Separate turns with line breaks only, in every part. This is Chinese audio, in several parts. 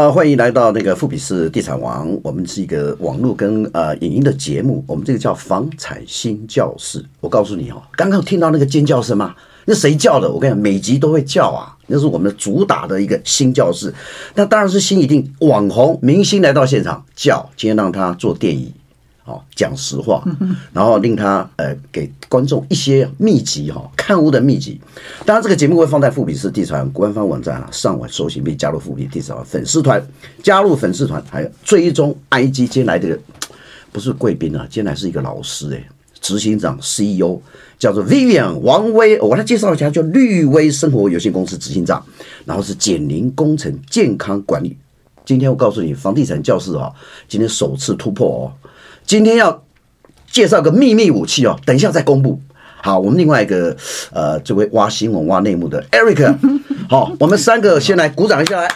呃，欢迎来到那个富比士地产王，我们是一个网络跟呃影音的节目，我们这个叫房产新教室。我告诉你哦，刚刚听到那个尖叫声吗？那谁叫的？我跟你讲，每集都会叫啊，那是我们主打的一个新教室。那当然是新一定网红明星来到现场叫，今天让他做电影。哦，讲实话，然后令他呃给观众一些秘籍哈，看屋的秘籍。当然，这个节目会放在富比士地产官方网站啊，上网搜寻并加入富比士地产粉丝团，加入粉丝团还有追踪 IG。今天来的不是贵宾啊，今天来是一个老师哎，执行长 CEO 叫做 Vivian 王威，我来介绍一下，叫绿威生活有限公司执行长，然后是减龄工程健康管理。今天我告诉你，房地产教室啊，今天首次突破哦。今天要介绍个秘密武器哦，等一下再公布。好，我们另外一个呃，这位挖新闻、挖内幕的 Eric，好，我们三个先来鼓掌一下来。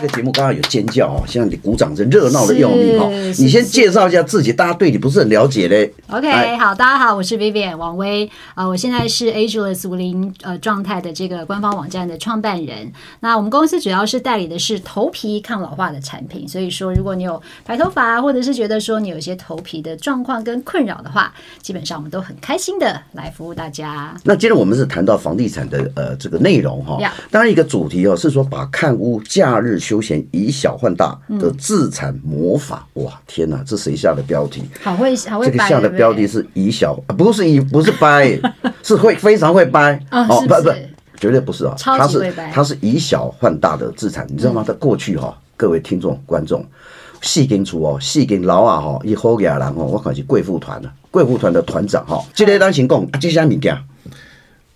这个节目刚刚有尖叫哦，现在你鼓掌是热闹的要命哦。你先介绍一下自己，大家对你不是很了解嘞。
OK，好，大家好，我是 Vivian 王威啊、呃，我现在是 Ageless 五零呃状态的这个官方网站的创办人。那我们公司主要是代理的是头皮抗老化的产品，所以说如果你有白头发，或者是觉得说你有一些头皮的状况跟困扰的话，基本上我们都很开心的来服务大家。
那今天我们是谈到房地产的呃这个内容哈，当然一个主题哦是说把看屋假日。休闲以小换大的自产魔法，嗯、哇！天哪，这谁下的标题？
好会，好会。
这个下的标题是以小，不是以，不是掰，是会非常会掰哦，不不，绝对不是啊，他是他是以小换大的自产，你知道吗？在过去哈，各位听众观众，细跟粗哦，细跟老啊哈，以后给人哦，我可是贵妇团的贵妇团的团长哈，这类单行共啊，接下来你讲。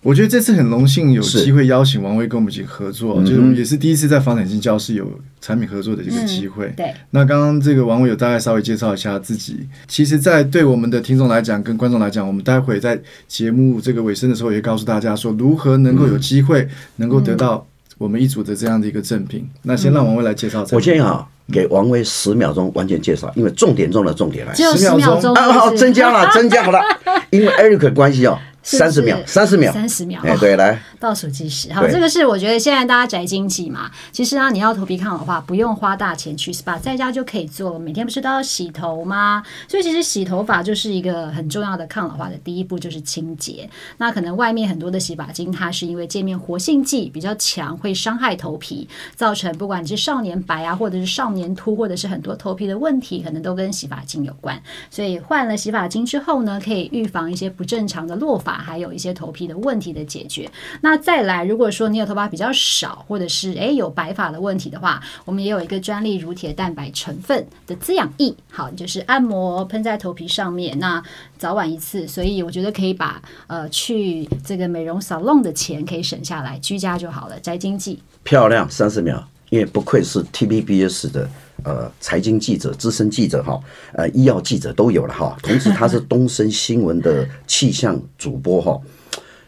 我觉得这次很荣幸有机会邀请王威跟我们一起合作，是就是我们也是第一次在房产星叫室有产品合作的这个机会。嗯、对，那刚刚这个王威有大概稍微介绍一下自己。其实，在对我们的听众来讲，跟观众来讲，我们待会在节目这个尾声的时候，也告诉大家说如何能够有机会能够得到我们一组的这样的一个赠品。嗯、那先让王威来介绍。
我建议啊，给王威十秒钟完全介绍，因为重点中的重点来。
十秒钟
啊，好，增加了，增加好 了，因为 Eric 关系哦。三十秒，三十秒，
三十秒。
哎，对，来
倒数计时。好，这个是我觉得现在大家宅经济嘛，其实啊，你要头皮抗老化，不用花大钱去 SPA，在家就可以做。每天不是都要洗头吗？所以其实洗头发就是一个很重要的抗老化的第一步，就是清洁。那可能外面很多的洗发精，它是因为界面活性剂比较强，会伤害头皮，造成不管你是少年白啊，或者是少年秃，或者是很多头皮的问题，可能都跟洗发精有关。所以换了洗发精之后呢，可以预防一些不正常的落发。还有一些头皮的问题的解决。那再来，如果说你有头发比较少，或者是诶有白发的问题的话，我们也有一个专利乳铁蛋白成分的滋养液，好，就是按摩喷在头皮上面，那早晚一次，所以我觉得可以把呃去这个美容 salon 的钱可以省下来，居家就好了，宅经济。
漂亮，三十秒，因为不愧是 TVBS 的。呃，财经记者、资深记者哈，呃，医药记者都有了哈。同时，他是东森新闻的气象主播哈。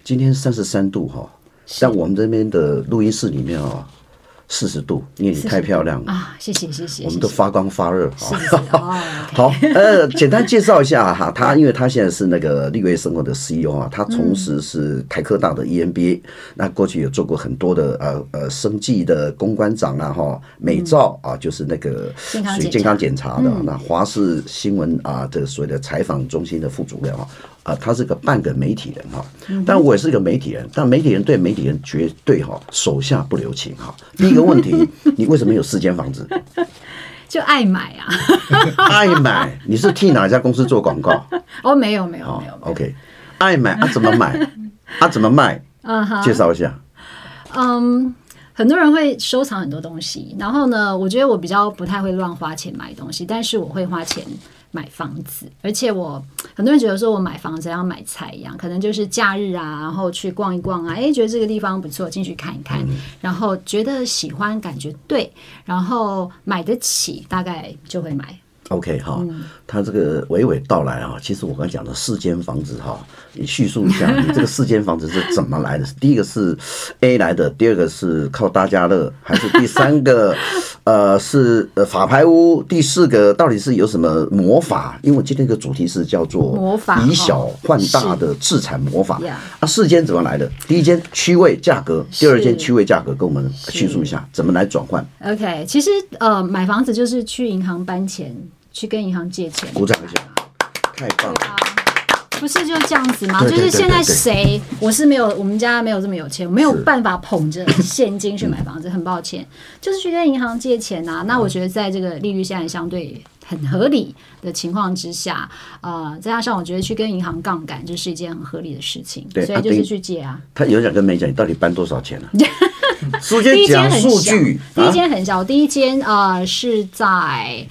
今天三十三度哈，在我们这边的录音室里面啊。四十度，因为你太漂亮了
啊！谢谢谢谢，
我们都发光
发热。
好，呃，简单介绍一下哈，他因为他现在是那个绿威生活的 CEO 啊，他同时是台科大的 EMBA，那过去有做过很多的呃呃生技的公关长啊哈，美照啊就是那个属于健康检查的，那华视新闻啊这个所谓的采访中心的副主任啊。啊，他是个半个媒体人哈，但我也是个媒体人，但媒体人对媒体人绝对哈手下不留情哈。第一个问题，你为什么有四间房子？
就爱买啊，
爱买。你是替哪家公司做广告？
哦，没有没有没有。
OK，爱买啊？怎么买？啊？怎么卖？啊介绍一下。
嗯，很多人会收藏很多东西，然后呢，我觉得我比较不太会乱花钱买东西，但是我会花钱。买房子，而且我很多人觉得说我买房子像买菜一样，可能就是假日啊，然后去逛一逛啊，哎，觉得这个地方不错，进去看一看，然后觉得喜欢，感觉对，然后买得起，大概就会买。
OK 哈，他这个娓娓道来啊，其实我刚才讲的四间房子哈，你叙述一下，你这个四间房子是怎么来的？第一个是 A 来的，第二个是靠大家乐，还是第三个 呃是呃法拍屋？第四个到底是有什么魔法？因为我今天的主题是叫做魔法以小换大的自产魔法。啊，四间怎么来的？第一间区位价格，第二间区位价格，跟我们叙述一下怎么来转换
？OK，其实呃买房子就是去银行搬钱。去跟银行借钱，
鼓掌一下，太棒了！
不是就这样子吗？就是现在谁，我是没有，我们家没有这么有钱，没有办法捧着现金去买房子，很抱歉，就是去跟银行借钱啊。那我觉得在这个利率现在相对很合理的情况之下，呃，再加上我觉得去跟银行杠杆就是一件很合理的事情，对所以就是去借啊。
他有讲跟没讲，你到底搬多少钱 呢？
第一间很小，第一间很小，第一间呃是在。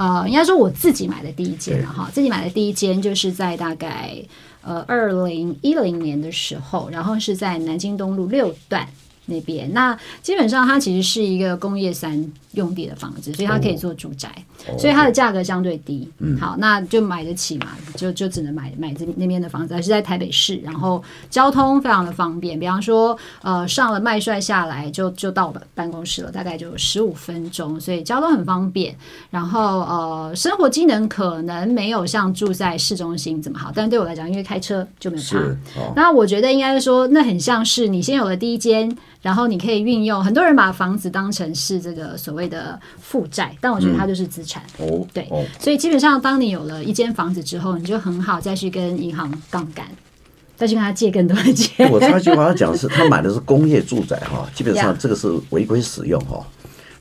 呃，应该说我自己买的第一间了哈，自己买的第一间就是在大概呃二零一零年的时候，然后是在南京东路六段那边。那基本上它其实是一个工业三用地的房子，所以它可以做住宅，哦、所以它的价格相对低。嗯，好，那就买得起嘛，就就只能买买这那边的房子，还是在台北市，然后交通非常的方便。比方说，呃，上了麦帅下来就就到办公室了，大概就十五分钟，所以交通很方便。然后呃，生活机能可能没有像住在市中心这么好，但对我来讲，因为开车就没有差。哦、那我觉得应该是说，那很像是你先有了第一间，然后你可以运用。很多人把房子当成是这个所谓。的负债，但我觉得它就是资产。嗯、哦，对，哦、所以基本上，当你有了一间房子之后，你就很好再去跟银行杠杆，再去跟他借更多的钱。
我插一句话要讲的是，他买的是工业住宅哈，基本上这个是违规使用哈，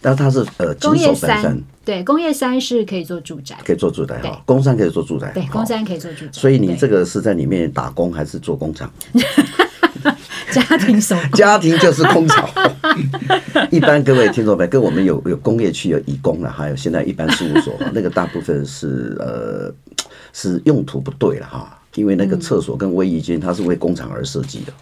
但是它是呃工业三，
对，工业三是可以做住宅，
可以做住宅哈，工三可以做住宅，
对，工三可以做住宅。
所以你这个是在里面打工还是做工厂？
家庭手
家庭就是工厂。一般各位听众朋友，跟我们有有工业区有乙工了，还有现在一般事务所，那个大部分是呃是用途不对了哈，因为那个厕所跟卫浴间它是为工厂而设计的。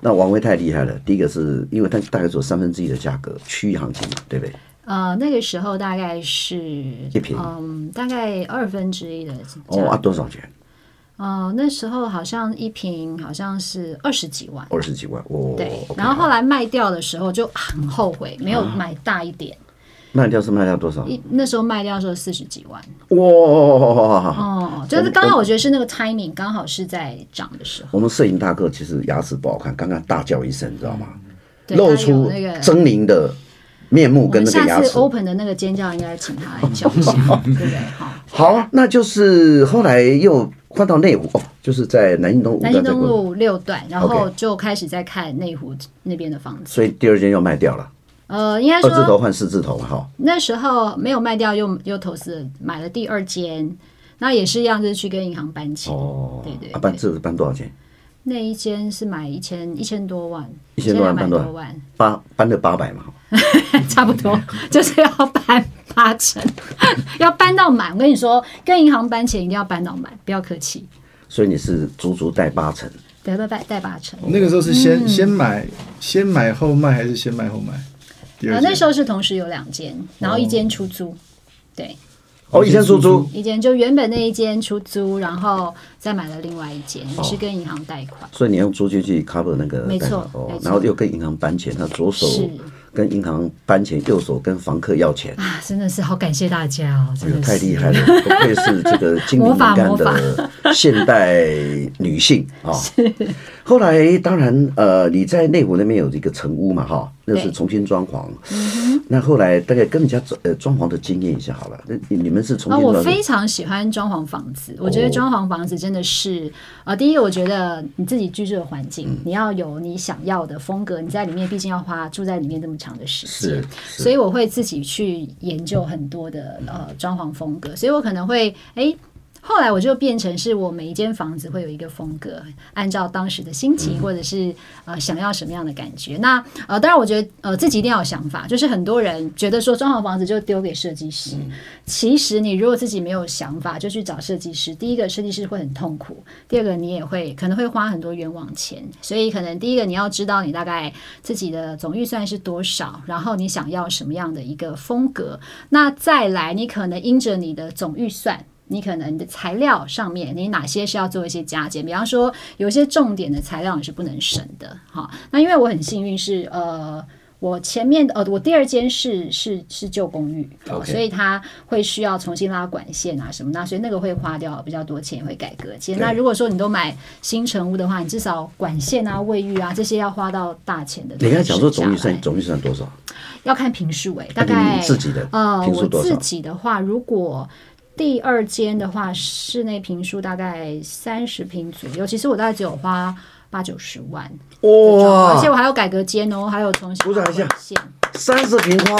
那王威太厉害了，第一个是因为它大概做三分之一的价格，区域行情嘛，对不对？
呃，那个时候大概是一平，嗯，大概二分之一的
哦啊，多少钱？
哦、呃，那时候好像一瓶好像是二十几万，
二十几万哦。
对，然后后来卖掉的时候就很后悔，没有买大一点。
啊、卖掉是卖掉多少？
一那时候卖掉的时候四十几万。
哇！
哦，就是刚好我觉得是那个 timing 刚好是在涨的时候。
我们摄影大哥其实牙齿不好看，刚刚大叫一声，你知道吗？露出那个狰狞的面目跟那个牙齿。
下次 open 的那个尖叫应该请他来叫一下，对不对？好，
好，那就是后来又。换到内湖哦，就是在南京东
南京东路六段，然后就开始在看内湖那边的房子。
所以第二间又卖掉了。
呃，应该说
二字头换四字头哈。
那时候没有卖掉，又又投资买了第二间，那也是一样，就是去跟银行搬钱。哦，对对。
搬这是搬多少钱？
那一间是买一千一千多万，
一千多万搬多少万？八搬了八百嘛，
差不多就是要搬。八成 要搬到满，我跟你说，跟银行搬钱一定要搬到满，不要客气。
所以你是足足贷八成，
对，都贷贷八成。
那个时候是先、嗯、先买先买后卖，还是先卖后卖？
啊，那时候是同时有两间，然后一间出租，哦、对。
哦，一间出租，
一间就原本那一间出租，然后再买了另外一间，也是跟银行贷款。
所以你用租金去 cover 那个，
没错，
哦，然后又跟银行搬钱，他左手。跟银行搬钱，右手跟房客要钱
啊！真的是好感谢大家哦，真的
太厉害了，不愧是这个精明能干的 现代女性啊！后来当然呃，你在内湖那边有一个城屋嘛哈，那是重新装潢。那后来大概跟人家装呃装潢的经验一下好了。那你们是重新装潢？
我非常喜欢装潢房子，我觉得装潢房子真的是呃，第一个我觉得你自己居住的环境，你要有你想要的风格，你在里面毕竟要花住在里面那么长的时间，所以我会自己去研究很多的呃装潢风格，所以我可能会哎。后来我就变成是我每一间房子会有一个风格，按照当时的心情或者是呃想要什么样的感觉。那呃，当然我觉得呃自己一定要有想法，就是很多人觉得说装好房子就丢给设计师，其实你如果自己没有想法，就去找设计师。第一个设计师会很痛苦，第二个你也会可能会花很多冤枉钱。所以可能第一个你要知道你大概自己的总预算是多少，然后你想要什么样的一个风格。那再来，你可能因着你的总预算，你可能你的材料上面，你哪些是要做一些加减？比方说，有一些重点的材料你是不能省的。好，那因为我很幸运是呃。我前面的呃，我第二间是是是旧公寓.所以它会需要重新拉管线啊什么那，所以那个会花掉比较多钱，也会改隔间。那如果说你都买新成屋的话，你至少管线啊、卫浴啊这些要花到大钱的。
你刚才讲说总预算总预算多少？
要看平数诶，大概
自己的
呃，我自己的话，如果第二间的话，室内平数大概三十平左右，其实我大概只有花。八九十万哇！而且我还有改革间哦，还有重新鼓掌一下，
三十平花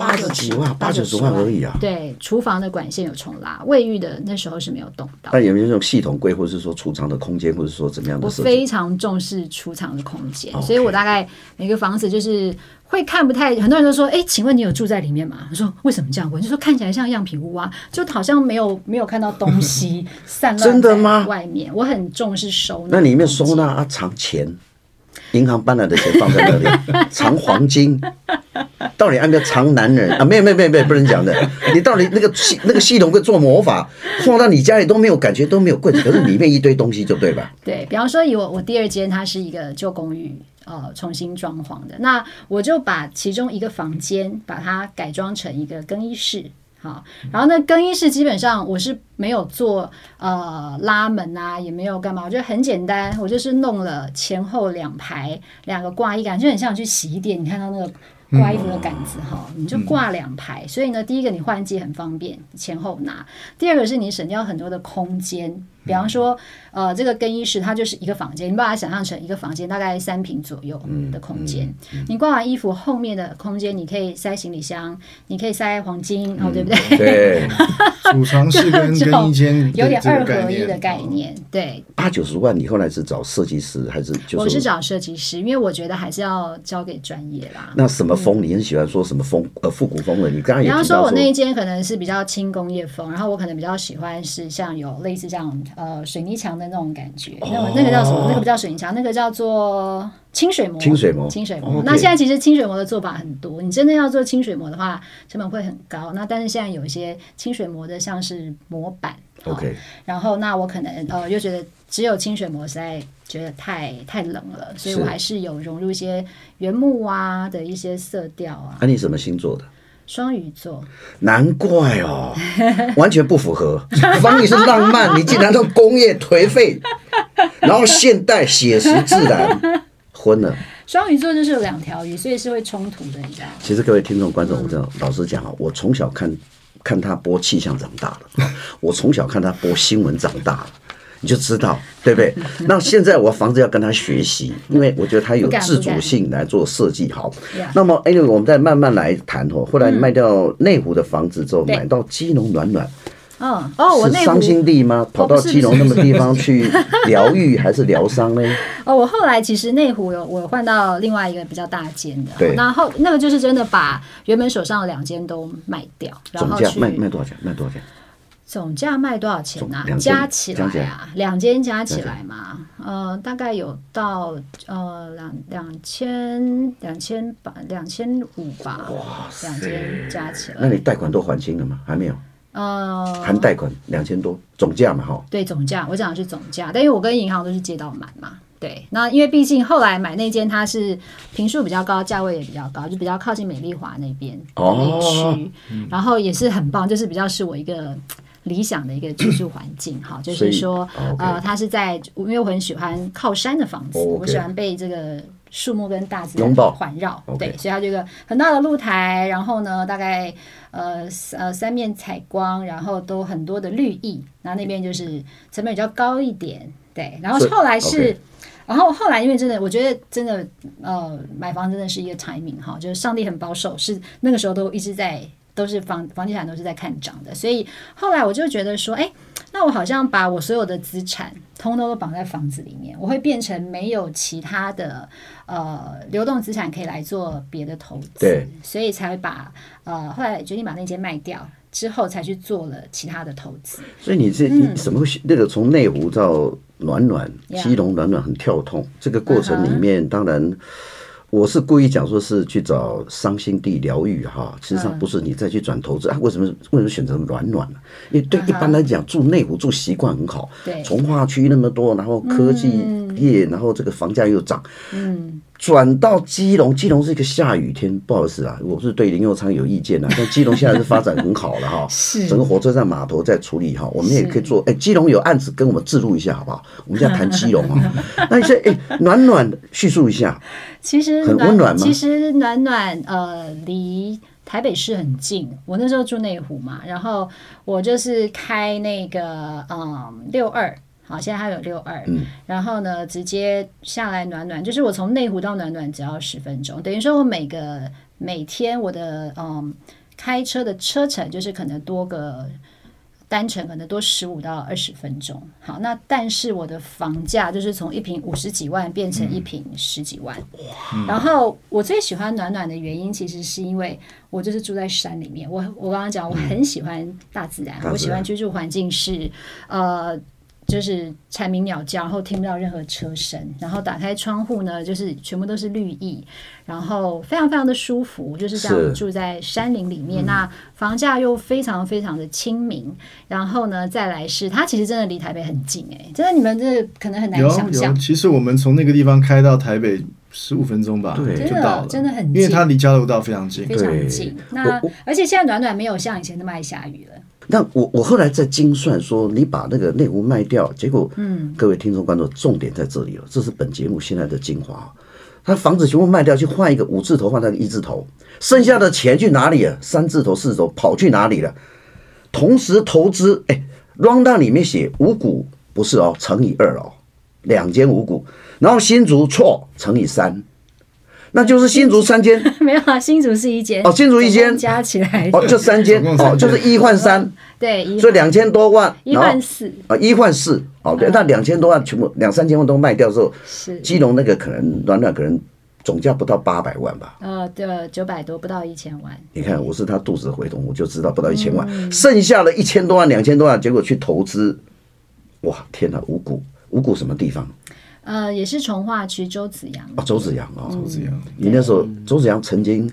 八十几万，八九十万而已啊。
对，厨房的管线有重拉，卫浴的那时候是没有动到。
那有没有这种系统柜，或者是说储藏的空间，或者说怎么样的？
我非常重视储藏的空间，所以我大概每个房子就是。会看不太，很多人都说，哎，请问你有住在里面吗？我说为什么这样问？我就说看起来像样品屋啊，就好像没有 没有看到东西散乱在外面。我很重视收纳。
那里面收纳啊，藏钱，银行搬来的钱放在那里，藏黄金，到底按照藏男人啊？没有没有没有没有不能讲的。你到底那个系那个系统会做魔法，放到你家里都没有感觉，都没有柜子，可是里面一堆东西就对吧？
对，比方说，以我我第二间，它是一个旧公寓。呃，重新装潢的，那我就把其中一个房间把它改装成一个更衣室，好，然后那更衣室基本上我是没有做呃拉门啊，也没有干嘛，我觉得很简单，我就是弄了前后两排两个挂衣杆，就很像去洗衣店，你看到那个。挂衣服的杆子哈，你就挂两排，所以呢，第一个你换季很方便，前后拿；第二个是你省掉很多的空间，比方说，呃，这个更衣室它就是一个房间，你把它想象成一个房间，大概三平左右的空间。你挂完衣服后面的空间，你可以塞行李箱，你可以塞黄金，哦，对不对？
对，
储藏室跟更衣间
有点二合一的概念。对，
八九十万，你后来是找设计师还是？
我是找设计师，因为我觉得还是要交给专业啦。
那什么？风，你很喜欢说什么风？呃，复古风的。你刚刚也说，
说我那一间可能是比较轻工业风，然后我可能比较喜欢是像有类似这样呃水泥墙的那种感觉。那么那个叫什么？那个不叫水泥墙，那个叫做清水膜。
清水膜，
清水模。那现在其实清水膜的做法很多，你真的要做清水膜的话，成本会很高。那但是现在有一些清水膜的，像是模板。
OK。
然后那我可能呃又觉得只有清水膜实在。觉得太太冷了，所以我还是有融入一些原木啊的一些色调啊。
那、啊、你什么星座的？
双鱼座。难
怪哦，完全不符合。方你是浪漫，你竟然都工业颓废，然后现代写实自然，昏了。
双鱼座就是有两条鱼，所以是会冲突的，你知道吗？
其实各位听众观众，我这样老实讲啊，我从小看看他播气象长大的，我从小看他播新闻长大的。你就知道，对不对？那现在我房子要跟他学习，因为我觉得他有自主性来做设计。好，那么 anyway，我们再慢慢来谈哦。后来卖掉内湖的房子之后，买到基隆暖暖。
嗯哦，我
是伤心地吗？跑到基隆那么地方去疗愈还是疗伤呢？
哦，我后来其实内湖有我换到另外一个比较大间的，
对，
然后那个就是真的把原本手上的两间都卖掉，然后
总价卖卖多少钱？卖多少钱？
总价卖多少钱呢？加起来啊，两间加起来嘛，呃，大概有到呃两两千两千八两千五吧。哇，两间加起来。
那你贷款都还清了吗？还没有。
呃，
含贷款两千多，总价嘛，哈。
对，总价，我讲的是总价，但因为我跟银行都是借到满嘛。对，那因为毕竟后来买那间它是平数比较高，价位也比较高，就比较靠近美丽华那边那区，然后也是很棒，就是比较是我一个。理想的一个居住环境，哈，就是说，呃，他是在，因为我很喜欢靠山的房子，我喜欢被这个树木跟大自然环绕，对，所以它这个很大的露台，然后呢，大概呃呃三面采光，然后都很多的绿意，然后那边就是成本比较高一点，对，然后后来是，然后后来因为真的，我觉得真的呃买房真的是一个 timing 哈，就是上帝很保守，是那个时候都一直在。都是房房地产都是在看涨的，所以后来我就觉得说，哎，那我好像把我所有的资产通通都绑在房子里面，我会变成没有其他的呃流动资产可以来做别的投资，
对，
所以才会把呃后来决定把那间卖掉之后，才去做了其他的投资。
所以你是你怎么会那个从内湖到暖暖基隆暖暖很跳痛，这个过程里面当然。我是故意讲说是去找伤心地疗愈哈，实际上不是你再去转投资啊？为什么为什么选择暖暖呢？因为对一般来讲住内湖住习惯很好，对，从化区那么多，然后科技业，然后这个房价又涨，嗯。转到基隆，基隆是一个下雨天，不好意思啊，我是对林右昌有意见的。但基隆现在是发展很好了哈，是整个火车站码头在处理哈，我们也可以做。哎，基隆有案子跟我们置入一下好不好？我们现在谈基隆啊，那你说哎，暖暖叙述一下，
其实
很温暖吗？
其实暖暖呃离台北市很近，我那时候住内湖嘛，然后我就是开那个嗯六二。好，现在还有六二，然后呢，直接下来暖暖，就是我从内湖到暖暖只要十分钟，等于说我每个每天我的嗯开车的车程就是可能多个单程可能多十五到二十分钟。好，那但是我的房价就是从一平五十几万变成一平十几万。嗯、然后我最喜欢暖暖的原因，其实是因为我就是住在山里面，我我刚刚讲我很喜欢大自然，嗯、我喜欢居住环境是呃。就是蝉鸣鸟叫，然后听不到任何车声，然后打开窗户呢，就是全部都是绿意，然后非常非常的舒服，就是这样住在山林里面。那房价又非常非常的亲民，然后呢，再来是它其实真的离台北很近哎、欸，真的你们这可能很难想象。
其实我们从那个地方开到台北十五分钟吧，对，就到了，
真的很近，
因为它离交流道非常近，
非常近。那而且现在暖暖没有像以前那么爱下雨了。
那我我后来在精算说，你把那个内湖卖掉，结果，嗯，各位听众观众，重点在这里了，这是本节目现在的精华。他房子全部卖掉，去换一个五字头，换那个一字头，剩下的钱去哪里了？三字头、四字头跑去哪里了？同时投资，哎，rundown 里面写五股不是哦，乘以二哦，两间五股，然后新竹错乘以三。那就是新竹三间，
没有啊，新竹是一间。
哦，新竹一间。
加起来
哦，就三间。哦，就是一换三，
对，
所以两千多万，
一换四
啊，一换四。哦，对，那两千多万全部两三千万都卖掉之后，
是
基隆那个可能暖暖可能总价不到八百万吧，
呃，对，九百多不到一千万。
你看我是他肚子的蛔虫，我就知道不到一千万，剩下的一千多万、两千多万，结果去投资，哇，天哪，五股五股什么地方？
呃，也是从化区周子阳
哦，周子阳哦，
周子阳。
你那时候周子阳曾经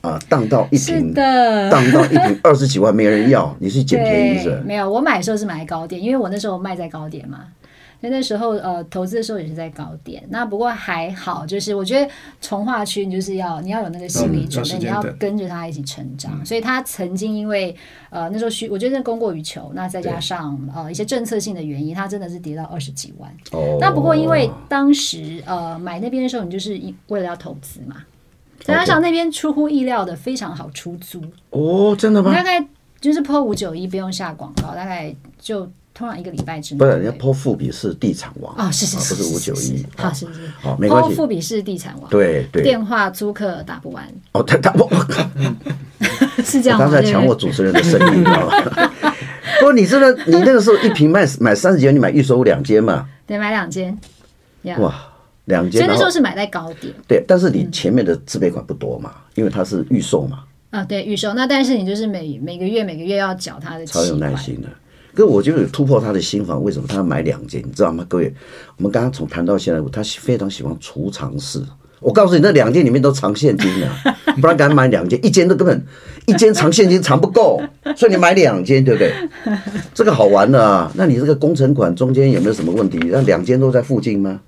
啊，当到一坪，
的
当到一瓶二十几万，没人要，你是捡便宜是？
没有，我买的时候是买高点，因为我那时候卖在高点嘛。那那时候呃，投资的时候也是在高点，那不过还好，就是我觉得从化区你就是要你要有那个心理准备，嗯、你要跟着它一起成长。嗯、所以它曾经因为呃那时候需我觉得供过于求，那再加上呃一些政策性的原因，它真的是跌到二十几万。哦。那不过因为当时呃买那边的时候，你就是为了要投资嘛，再加上那边出乎意料的非常好出租。
哦，真的吗？
大概就是 PO 五九一不用下广告，大概就。通常一个礼拜之内，
不是人家 PO 富比是地产王
啊，是是是，
不是五九一，
好是是，
好没关系。
PO 富比是地产王，
对对，
电话租客打不完
哦，他打不完，
是这样。
刚才抢我主持人的声音，你知道吗？不过你这个，你那个时候一瓶卖买三十几万，你买预售屋两间嘛？
对，买两间。
哇，两间。
所以那时候是买在高点。
对，但是你前面的自备款不多嘛，因为它是预售嘛。
啊，对，预售。那但是你就是每每个月每个月要缴他的，
超有耐心的。可我就有突破他的心房，为什么他要买两间？你知道吗？各位，我们刚刚从谈到现在，他非常喜欢储藏室。我告诉你，那两间里面都藏现金的，不然敢买两间，一间都根本一间藏现金藏不够，所以你买两间，对不对？这个好玩的啊！那你这个工程款中间有没有什么问题？那两间都在附近吗？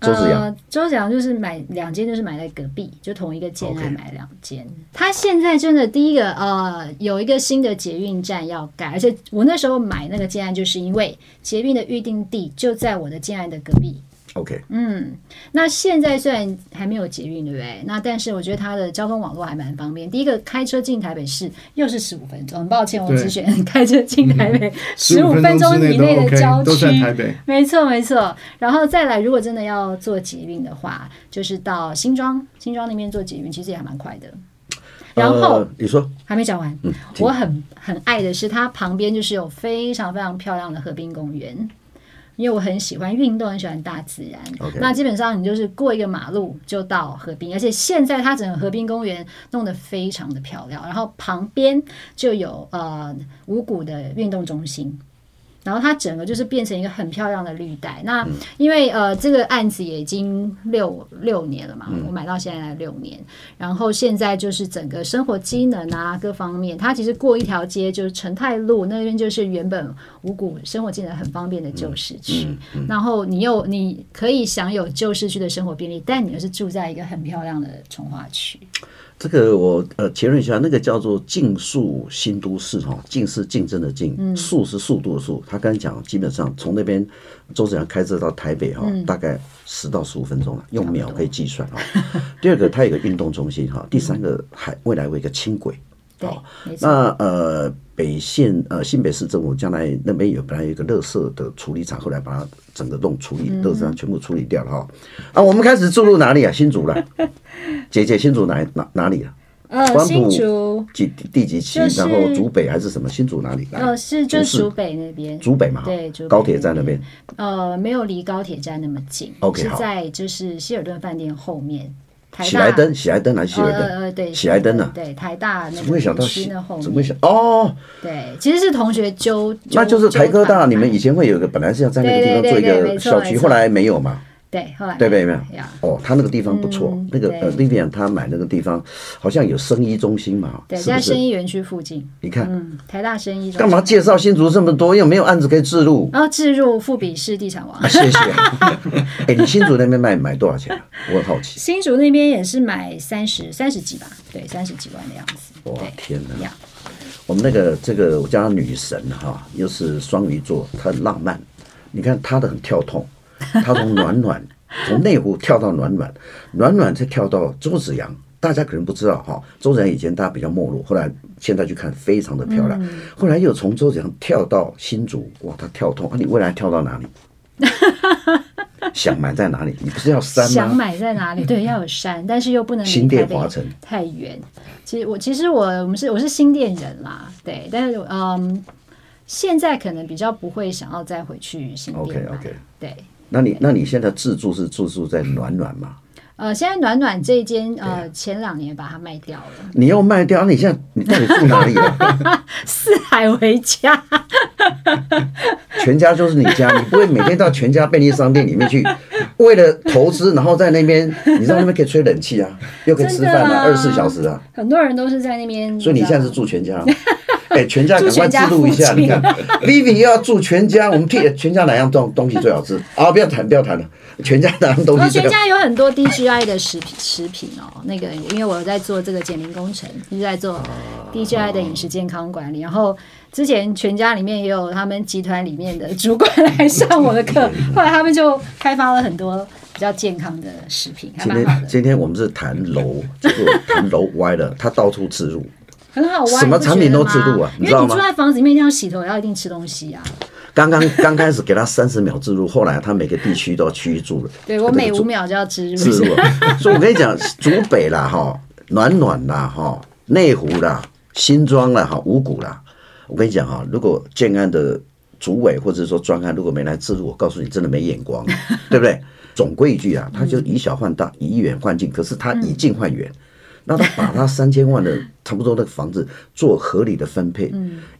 洲子阳，
洲子阳就是买两间，就是买在隔壁，就同一个建案买两间。他现在真的第一个呃，有一个新的捷运站要改，而且我那时候买那个建案，就是因为捷运的预定地就在我的建案的隔壁。
OK，
嗯，那现在虽然还没有捷运，对不对？那但是我觉得它的交通网络还蛮方便。第一个，开车进台北市又是十五分钟。很抱歉，我只选 开车进台北十五分钟以内的郊区。没错，没错。然后再来，如果真的要做捷运的话，就是到新庄，新庄那边做捷运其实也还蛮快的。然后、
呃、你说
还没讲完，嗯、我很很爱的是它旁边就是有非常非常漂亮的河滨公园。因为我很喜欢运动，很喜欢大自然。那基本上你就是过一个马路就到河滨，而且现在它整个河滨公园弄得非常的漂亮，然后旁边就有呃五谷的运动中心。然后它整个就是变成一个很漂亮的绿带。那因为呃这个案子也已经六六年了嘛，我买到现在来六年。然后现在就是整个生活机能啊各方面，它其实过一条街就是成泰路那边就是原本五股生活机能很方便的旧市区。然后你又你可以享有旧市区的生活便利，但你又是住在一个很漂亮的从化区。
这个我呃前论一下，那个叫做竞速新都市哈，竞是竞争的竞，速是速度的速。他刚才讲，基本上从那边周子阳开车到台北哈，大概十到十五分钟了，用秒可以计算哈。第二个，它有个运动中心哈。第三个，还未来有一个轻轨。好，那呃北县呃新北市政府将来那边有本来有一个垃圾的处理厂，后来把它整个弄处理，垃圾全部处理掉了哈。啊，我们开始注入哪里啊？新竹了。姐姐，新竹哪哪哪里啊？
呃，新竹
几第几期？然后竹北还是什么？新竹哪里？
呃，是就是竹北那边。
竹北嘛，
对，
高铁站那边。
呃，没有离高铁站那么近。
OK，
是在就是希尔顿饭店后面。
喜来登，喜来登还是希尔顿？
呃对，
喜来登呢？
对，台大那个。
怎么会想到
西那后面？
怎么会想哦？
对，其实是同学揪。
那就是台科大，你们以前会有一个，本来是要在那个地方做一个校区，后来没有嘛？
对，后来
对不对？没有哦，他那个地方不错，那个呃，Vivian 他买那个地方好像有生医中心嘛，
对，在生医园区附近。
你看，
嗯，台大生医中心。
干嘛介绍新竹这么多？又没有案子可以置入。
然后置入富比士地产王。
谢谢。哎，你新竹那边卖买多少钱？我很好奇。
新竹那边也是买三十三十几吧？对，三十几万的样子。
哇，天哪！我们那个这个我叫她女神哈，又是双鱼座，她很浪漫。你看她的很跳痛。他从暖暖从内湖跳到暖暖，暖暖再跳到周子阳，大家可能不知道哈。周子阳以前大家比较没落，后来现在去看非常的漂亮。后来又从周子阳跳到新竹，哇，他跳通啊！你未来跳到哪里？想买在哪里？你不是要山吗？
想买在哪里？对，要有山，但是又不能新店华城太远。其实我其实我我们是我是新店人啦，对，但是嗯，现在可能比较不会想要再回去新店。
OK OK，
对。
那你那你现在自住是自住在暖暖吗？
呃，现在暖暖这间呃前两年把它卖掉了。
你又卖掉？你现在你到底住哪里啊？
四海为家，
全家就是你家，你不会每天到全家便利商店里面去，为了投资，然后在那边，你知道那边可以吹冷气啊，又可以吃饭啊，二十四小时啊。
很多人都是在那边，
所以你现在是住全家。哎，全家赶快记录一下，你看，Vivi 要住全家，我们替全家哪样东东西最好吃 啊？不要谈，不要谈了，全家哪样东西？
全家有很多 DGI 的食品，食品哦，那个因为我在做这个减龄工程，一直在做 DGI 的饮食健康管理，然后之前全家里面也有他们集团里面的主管来上我的课，后来他们就开发了很多比较健康的食品。
今天今天我们是谈楼，结果谈楼歪了，他到处置入。
很好玩，
什么产品都置入啊，你知道吗？因为
你住在房子里面一定要洗头，要一定吃东西啊。
刚刚刚开始给他三十秒置入，后来他每个地区都要区域住了。
对，我每五秒就要置入。
置入，所以我跟你讲，竹北啦哈，暖暖啦哈，内湖啦，新庄啦哈，五股啦。我跟你讲哈，如果建案的主委或者说专案如果没来置入，我告诉你，真的没眼光，对不对？总归一句啊，他就以小换大，以远换近，可是他以近换远。那他把他三千万的差不多的房子做合理的分配，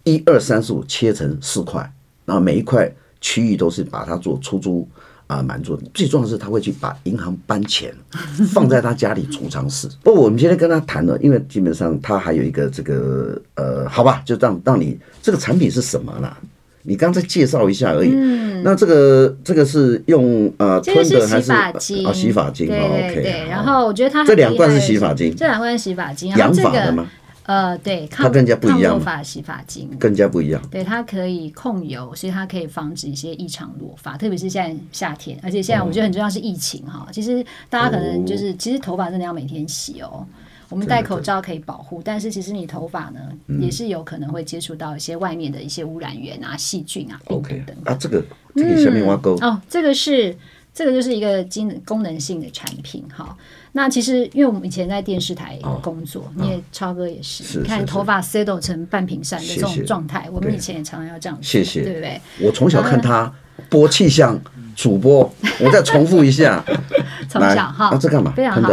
一二三四五切成四块，然后每一块区域都是把它做出租啊满足。最重要的是他会去把银行搬钱 放在他家里储藏室。不，我们今天跟他谈了，因为基本上他还有一个这个呃，好吧，就让让你这个产品是什么呢？你刚才介绍一下而已。嗯，那这个这个是用呃吞的还是啊洗发精？
对对对。然后我觉得它
这两罐是洗发精，
这两罐是洗发精，
养发的吗？
呃，对，
它更加不一
样。发洗发精
更加不一样。
对，它可以控油，所以它可以防止一些异常落发，特别是现在夏天，而且现在我觉得很重要是疫情哈。其实大家可能就是，其实头发真的要每天洗哦。我们戴口罩可以保护，但是其实你头发呢，也是有可能会接触到一些外面的一些污染源啊、细菌啊、病毒等等。
啊，这个这个下面挖沟
哦，这个是这个就是一个功功能性的产品哈。那其实因为我们以前在电视台工作，哦、你也、哦、超哥也是，是你看头发 settle 成半屏山的这种状态，我们以前也常常要这样，谢谢，对不对？
我从小看他播气象主播，我再重复一下，
从小哈，
啊、这干嘛？
非常好。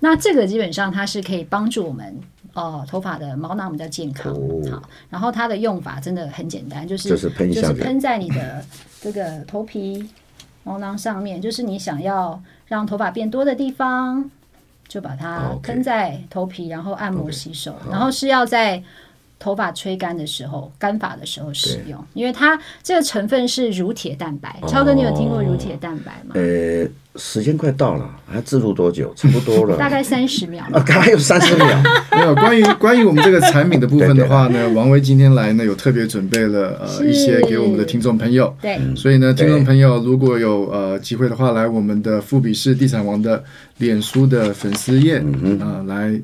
那这个基本上它是可以帮助我们。哦，头发的毛囊比较健康，哦、好，然后它的用法真的很简单，就是就是喷在你的这个头皮毛囊上面，就是你想要让头发变多的地方，就把它喷在头皮，然后按摩洗手，然后是要在头发吹干的时候，干发的时候使用，因为它这个成分是乳铁蛋白。哦、超哥，你有听过乳铁蛋白吗？
呃。时间快到了，还置入多久？差不多了，
大概三十秒。
啊，还有三十秒。
没有关于关于我们这个产品的部分的话呢，王威今天来呢有特别准备了呃一些给我们的听众朋友。
对，
所以呢，听众朋友如果有呃机会的话，来我们的富比士地产王的脸书的粉丝页啊、嗯呃、来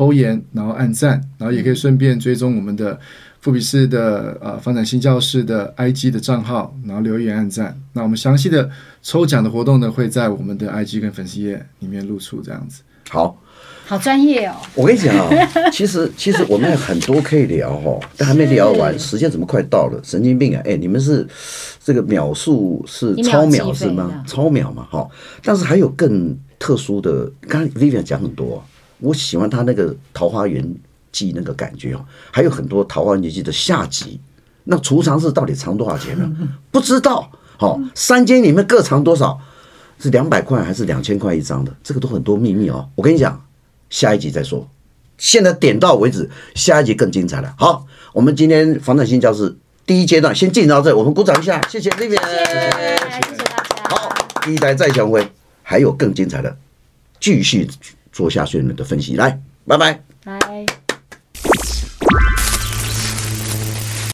po 言，然后按赞，然后也可以顺便追踪我们的。富比士的呃房产星叫室的 IG 的账号，然后留言按赞。那我们详细的抽奖的活动呢，会在我们的 IG 跟粉丝页里面露出，这样子。
好，
好专业哦。
我跟你讲啊，其实其实我们有很多可以聊哦，但还没聊完，时间怎么快到了？神经病啊！哎，你们是这个秒数是超秒是吗？超秒嘛，哈。但是还有更特殊的，刚刚 Vivian 讲很多，我喜欢他那个桃花源。记那个感觉哦，还有很多桃花源记的下集。那储藏室到底藏多少钱呢？不知道。好，三间里面各藏多少？是两百块还是两千块一张的？这个都很多秘密哦。我跟你讲，下一集再说。现在点到为止，下一集更精彩了。好，我们今天房产新教室第一阶段先进到这，我们鼓掌一下，谢谢 Vivian，谢谢大家。好，第一代再相会，还有更精彩的，继续做下去的分析。来，拜拜，
拜。